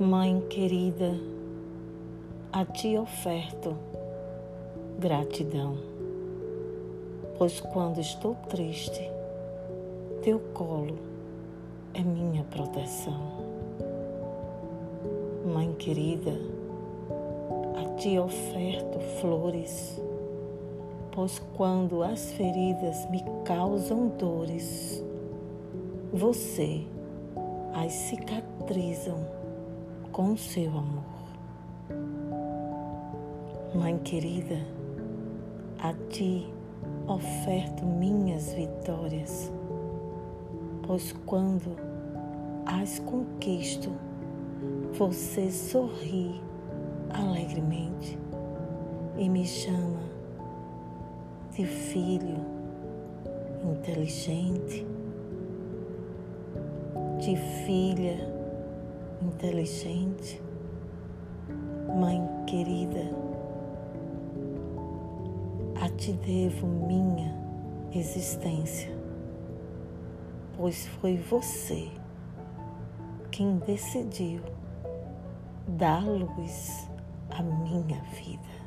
Mãe querida, a ti oferto gratidão, pois quando estou triste, teu colo é minha proteção. Mãe querida, a ti oferto flores, pois quando as feridas me causam dores, você as cicatrizam com seu amor. Mãe querida, a ti oferto minhas vitórias, pois quando as conquisto, você sorri alegremente e me chama de filho inteligente, de filha inteligente, Mãe querida, a ti devo minha existência, pois foi você quem decidiu dar luz à minha vida.